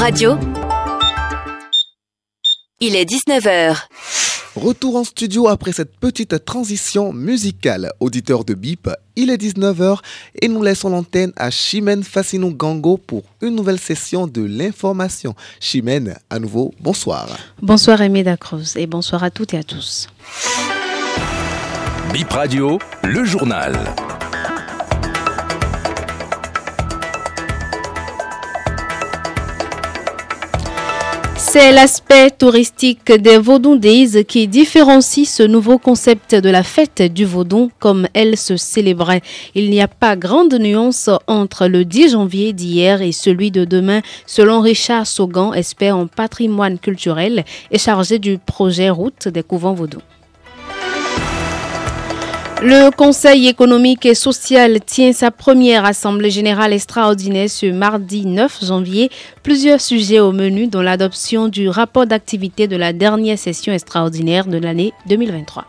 Radio. Il est 19h. Retour en studio après cette petite transition musicale. Auditeur de BIP, il est 19h et nous laissons l'antenne à Chimène Fassino Gango pour une nouvelle session de l'information. Chimène, à nouveau, bonsoir. Bonsoir Aimé Dacruz et bonsoir à toutes et à tous. BIP Radio, le journal. C'est l'aspect touristique des Vaudon Days qui différencie ce nouveau concept de la fête du Vaudon comme elle se célébrait. Il n'y a pas grande nuance entre le 10 janvier d'hier et celui de demain, selon Richard Saugan, expert en patrimoine culturel et chargé du projet Route des couvents Vaudon. Le Conseil économique et social tient sa première assemblée générale extraordinaire ce mardi 9 janvier. Plusieurs sujets au menu, dont l'adoption du rapport d'activité de la dernière session extraordinaire de l'année 2023.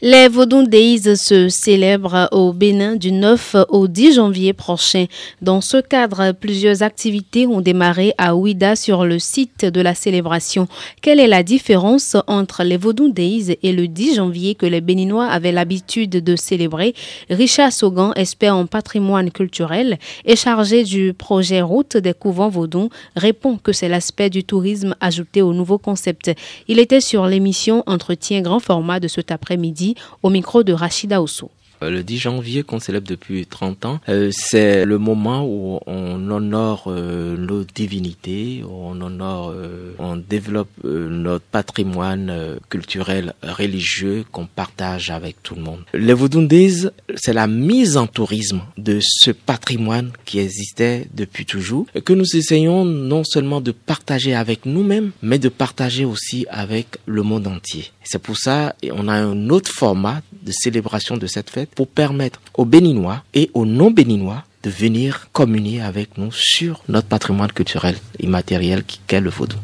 Les Vaudon Days se célèbrent au Bénin du 9 au 10 janvier prochain. Dans ce cadre, plusieurs activités ont démarré à Ouida sur le site de la célébration. Quelle est la différence entre les Vaudon Days et le 10 janvier que les Béninois avaient l'habitude de célébrer? Richard Saugan, expert en patrimoine culturel et chargé du projet Route des couvents Vaudon, répond que c'est l'aspect du tourisme ajouté au nouveau concept. Il était sur l'émission Entretien grand format de cet après-midi au micro de Rachida Ousso. Euh, le 10 janvier qu'on célèbre depuis 30 ans, euh, c'est le moment où on honore euh, nos divinités, on honore, on développe notre patrimoine culturel religieux qu'on partage avec tout le monde. Les Vaudoundés, c'est la mise en tourisme de ce patrimoine qui existait depuis toujours que nous essayons non seulement de partager avec nous-mêmes, mais de partager aussi avec le monde entier. C'est pour ça on a un autre format de célébration de cette fête pour permettre aux Béninois et aux non-Béninois de venir communier avec nous sur notre patrimoine culturel immatériel qu'est le vaudou.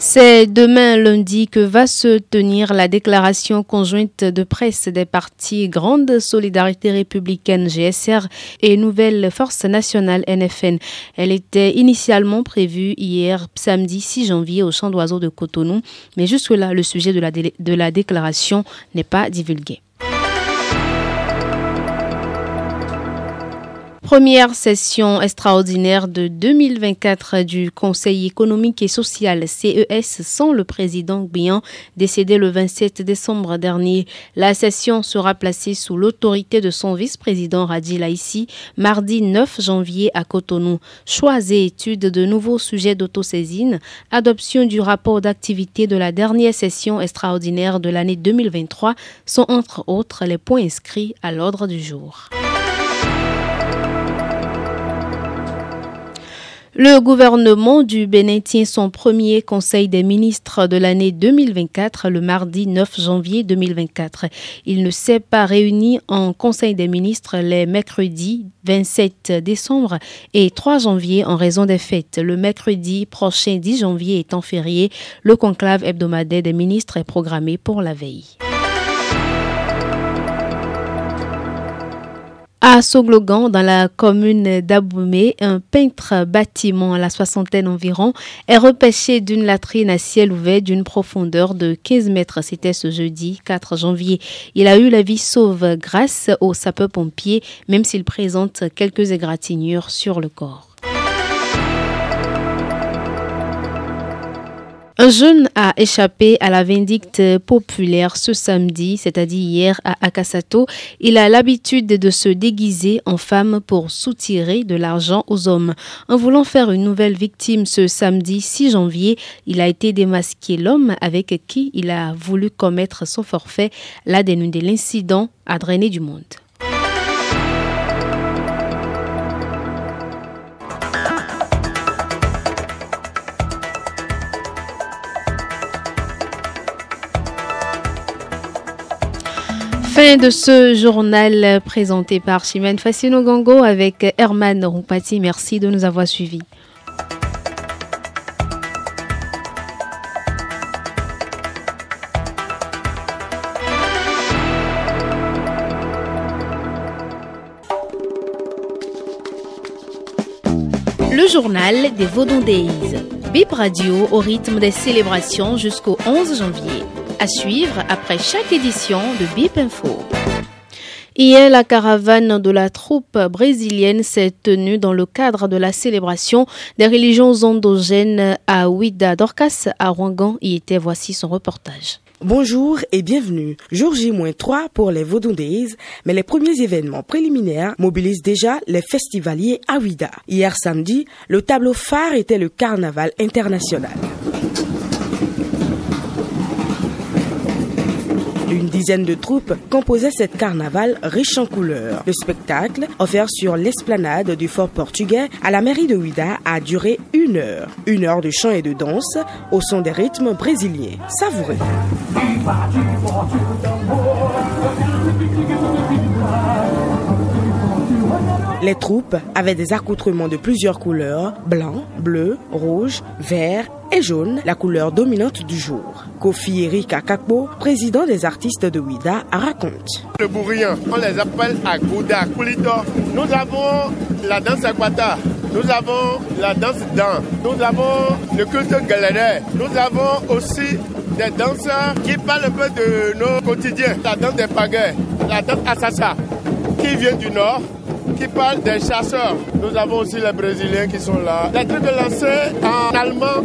C'est demain lundi que va se tenir la déclaration conjointe de presse des partis Grande Solidarité Républicaine GSR et Nouvelle Force Nationale NFN. Elle était initialement prévue hier samedi 6 janvier au champ d'oiseaux de Cotonou, mais jusque-là le sujet de la, de la déclaration n'est pas divulgué. Première session extraordinaire de 2024 du Conseil économique et social CES sans le président Gbian, décédé le 27 décembre dernier. La session sera placée sous l'autorité de son vice-président Radi Laïsi mardi 9 janvier à Cotonou. Choix et études de nouveaux sujets d'autosaisine, adoption du rapport d'activité de la dernière session extraordinaire de l'année 2023 sont entre autres les points inscrits à l'ordre du jour. Le gouvernement du Bénin tient son premier conseil des ministres de l'année 2024 le mardi 9 janvier 2024. Il ne s'est pas réuni en conseil des ministres les mercredis 27 décembre et 3 janvier en raison des fêtes. Le mercredi prochain 10 janvier étant férié, le conclave hebdomadaire des ministres est programmé pour la veille. Soglogan, dans la commune d'Aboumé, un peintre bâtiment à la soixantaine environ est repêché d'une latrine à ciel ouvert d'une profondeur de 15 mètres. C'était ce jeudi 4 janvier. Il a eu la vie sauve grâce aux sapeurs-pompiers, même s'il présente quelques égratignures sur le corps. Un jeune a échappé à la vindicte populaire ce samedi, c'est-à-dire hier à Akasato. Il a l'habitude de se déguiser en femme pour soutirer de l'argent aux hommes. En voulant faire une nouvelle victime ce samedi 6 janvier, il a été démasqué. L'homme avec qui il a voulu commettre son forfait l'a dénudé. L'incident a drainé du monde. Fin de ce journal présenté par Chimène Fassino Gango avec Herman Roupati. Merci de nous avoir suivis. Le journal des Vaudondéises. Bip Radio au rythme des célébrations jusqu'au 11 janvier. À suivre après chaque édition de Bip Info. Hier, la caravane de la troupe brésilienne s'est tenue dans le cadre de la célébration des religions endogènes à Ouida. Dorcas à Rwangan y était. Voici son reportage. Bonjour et bienvenue. Jour J-3 pour les Vaudon mais les premiers événements préliminaires mobilisent déjà les festivaliers à Ouida. Hier samedi, le tableau phare était le carnaval international. Une dizaine de troupes composaient cette carnaval riche en couleurs. Le spectacle, offert sur l'esplanade du fort portugais à la mairie de Ouida, a duré une heure. Une heure de chant et de danse au son des rythmes brésiliens. Savoureux. Les troupes avaient des accoutrements de plusieurs couleurs, blanc, bleu, rouge, vert et jaune, la couleur dominante du jour. Kofi Eric Akakbo, président des artistes de Ouida, raconte. Le bourrien, on les appelle Agouda, Kulito. Nous avons la danse Akwata, nous avons la danse Dan, nous avons le culte galéré, nous avons aussi des danseurs qui parlent un peu de nos quotidiens, la danse des pagaies, la danse Assassa, qui vient du nord, qui parle des chasseurs. Nous avons aussi les Brésiliens qui sont là. Les trucs lancés en allemand,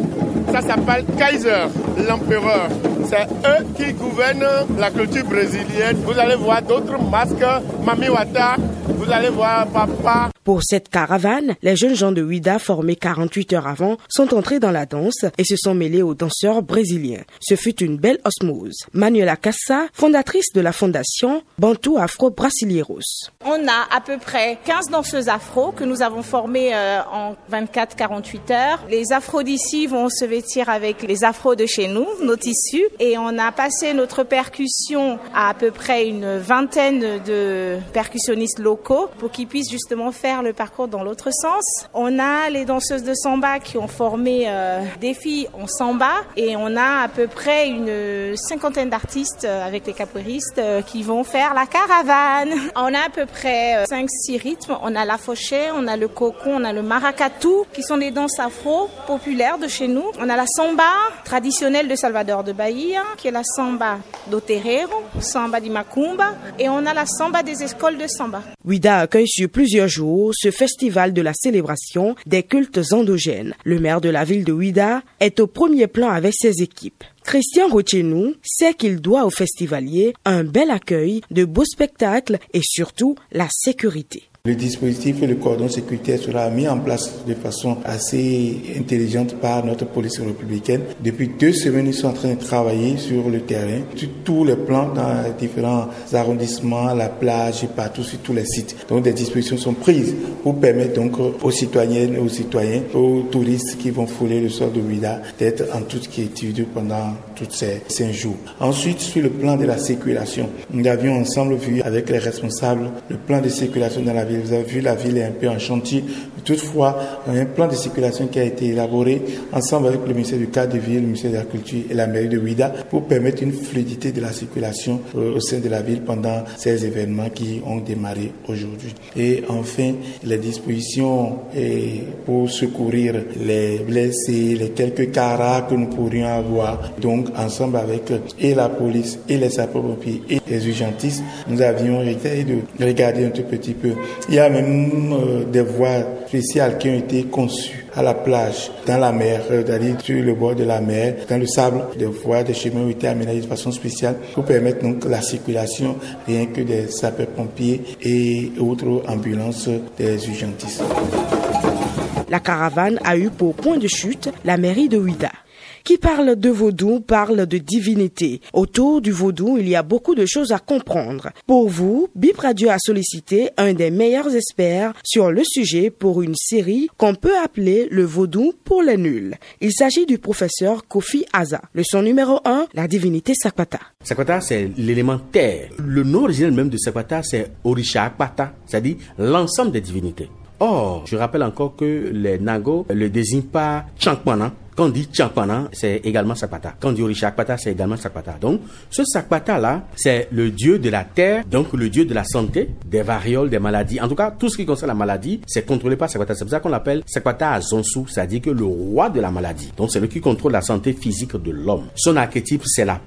ça s'appelle Kaiser, l'empereur. C'est eux qui gouvernent la culture brésilienne. Vous allez voir d'autres masques, Mami Wata, vous allez voir papa. Pour cette caravane, les jeunes gens de Ouida formés 48 heures avant sont entrés dans la danse et se sont mêlés aux danseurs brésiliens. Ce fut une belle osmose. Manuela Cassa, fondatrice de la fondation Bantu Afro Brasileiros. On a à peu près 15 danseuses afro que nous avons formées euh, en 24-48 heures. Les afros d'ici vont se vêtir avec les afros de chez nous, nos tissus, et on a passé notre percussion à à peu près une vingtaine de percussionnistes locaux pour qu'ils puissent justement faire le parcours dans l'autre sens. On a les danseuses de samba qui ont formé euh, des filles en samba et on a à peu près une cinquantaine d'artistes euh, avec les capoeiristes euh, qui vont faire la caravane. On a à peu près 5-6 rythmes. On a la fauchée, on a le cocon, on a le maracatu qui sont des danses afro populaires de chez nous. On a la samba traditionnelle de Salvador de Bahia qui est la samba do terreiro, samba di macumba et on a la samba des écoles de samba. Ouida accueille sur plusieurs jours ce festival de la célébration des cultes endogènes. Le maire de la ville de Ouida est au premier plan avec ses équipes. Christian Rochenou sait qu'il doit aux festivaliers un bel accueil, de beaux spectacles et surtout la sécurité. Le dispositif et le cordon sécuritaire sera mis en place de façon assez intelligente par notre police républicaine. Depuis deux semaines, ils sont en train de travailler sur le terrain, sur tous les plans, dans les différents arrondissements, la plage et partout, sur tous les sites. Donc des dispositions sont prises pour permettre donc aux citoyennes, aux citoyens, aux touristes qui vont fouler le sol de Ouida d'être en toute quiétude pendant tous ces cinq jours. Ensuite, sur le plan de la circulation, nous avions ensemble vu avec les responsables le plan de circulation dans la ville vous avez vu, la ville est un peu en chantier. Toutefois, un plan de circulation qui a été élaboré ensemble avec le ministère du cadre de ville, le ministère de la Culture et la mairie de Ouida pour permettre une fluidité de la circulation euh, au sein de la ville pendant ces événements qui ont démarré aujourd'hui. Et enfin, les dispositions pour secourir les blessés, les quelques caras que nous pourrions avoir. Donc, ensemble avec et la police et les sapeurs-pompiers et les urgentistes, nous avions essayé de regarder un tout petit peu il y a même euh, des voies spéciales qui ont été conçues à la plage, dans la mer, euh, c'est-à-dire sur le bord de la mer, dans le sable. Des voies, des chemins ont été aménagés de façon spéciale pour permettre donc la circulation rien que des sapeurs-pompiers et autres ambulances des urgentistes. La caravane a eu pour point de chute la mairie de Ouida. Qui parle de vaudou parle de divinité. Autour du vaudou, il y a beaucoup de choses à comprendre. Pour vous, Bip Radio a sollicité un des meilleurs experts sur le sujet pour une série qu'on peut appeler le vaudou pour les nuls. Il s'agit du professeur Kofi Aza. Le son numéro 1, la divinité Sakwata. Sakwata, c'est l'élément terre. Le nom original même de Sakwata, c'est Orisha Akpata, c'est-à-dire l'ensemble des divinités. Or, je rappelle encore que les Nago le désignent pas Chankmana, Quand on dit Champana, c'est également Sakpata. Quand on dit Orishakpata, c'est également Sakpata. Donc, ce Sakpata-là, c'est le dieu de la terre, donc le dieu de la santé, des varioles, des maladies. En tout cas, tout ce qui concerne la maladie, c'est contrôlé par Sakpata. C'est pour ça qu'on l'appelle Sakpata Azonsu, c'est-à-dire que le roi de la maladie. Donc, c'est le qui contrôle la santé physique de l'homme. Son archétype, c'est la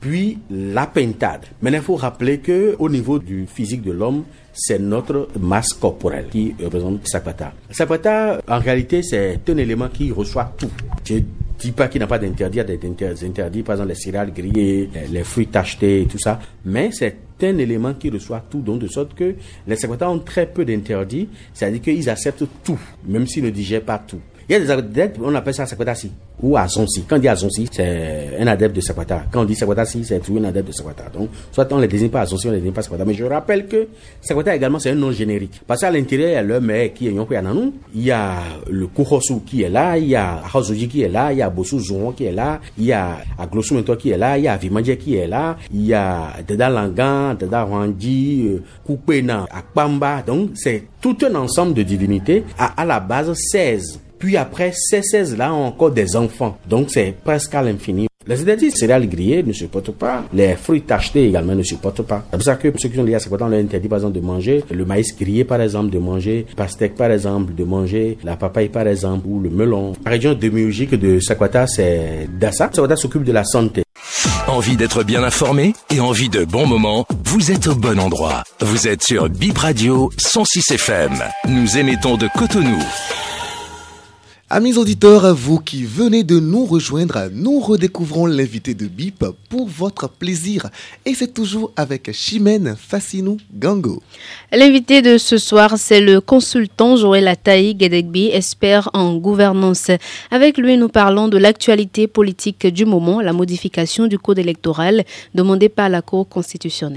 puis la pentade. Mais il faut rappeler que au niveau du physique de l'homme, c'est notre masse corporelle qui représente Sakpata. Sakpata, en réalité, c'est un élément qui reçoit tout. Je dis pas qu'il n'a pas d'interdit, il y a des interdits, par exemple les céréales grillées, les fruits tachetés, tout ça, mais c'est un élément qui reçoit tout, donc de sorte que les Sakpata ont très peu d'interdits, c'est-à-dire qu'ils acceptent tout, même s'ils ne digèrent pas tout. Il y a des adeptes, on appelle ça Sakwatasi ou Azonsi. Quand on dit Azonsi, c'est un adepte de Sakwata. Quand on dit Sakwatasi, c'est un adepte de Sakwata. Donc, soit on les désigne pas Azonsi, on les désigne pas Sakwata. Mais je rappelle que Sakwata également, c'est un nom générique. Parce qu'à l'intérieur, il y a le mec qui est Nanou, il y a le Kuhosu qui est là, il y a Hazoji qui est là, il y a Bosu Zouon qui est là, il y a Aglosu Mento qui est là, il y a Vimandje qui est là, il y a Deda Langan, Deda Rwandi, euh, Kupena, Akpamba. Donc, c'est tout un ensemble de divinités à, à la base 16 puis après, ces 16-là ont encore des enfants. Donc c'est presque à l'infini. Les interdits céréales grillées ne supportent pas. Les fruits tachetés également ne supportent pas. C'est pour ça que ceux qui sont liés à Sakwata, on leur interdit par exemple de manger le maïs grillé par exemple, de manger pastèque par exemple, de manger la papaye par exemple, ou le melon. La région démiurgique de Sakwata, c'est Dassa. Sakwata s'occupe de la santé. Envie d'être bien informé et envie de bons moments? Vous êtes au bon endroit. Vous êtes sur Bip Radio 106 FM. Nous émettons de Cotonou. Amis auditeurs, vous qui venez de nous rejoindre, nous redécouvrons l'invité de BIP pour votre plaisir. Et c'est toujours avec Chimène Fassinou Gango. L'invité de ce soir, c'est le consultant Joël Ataï Gedegbi, expert en gouvernance. Avec lui, nous parlons de l'actualité politique du moment, la modification du code électoral demandée par la Cour constitutionnelle.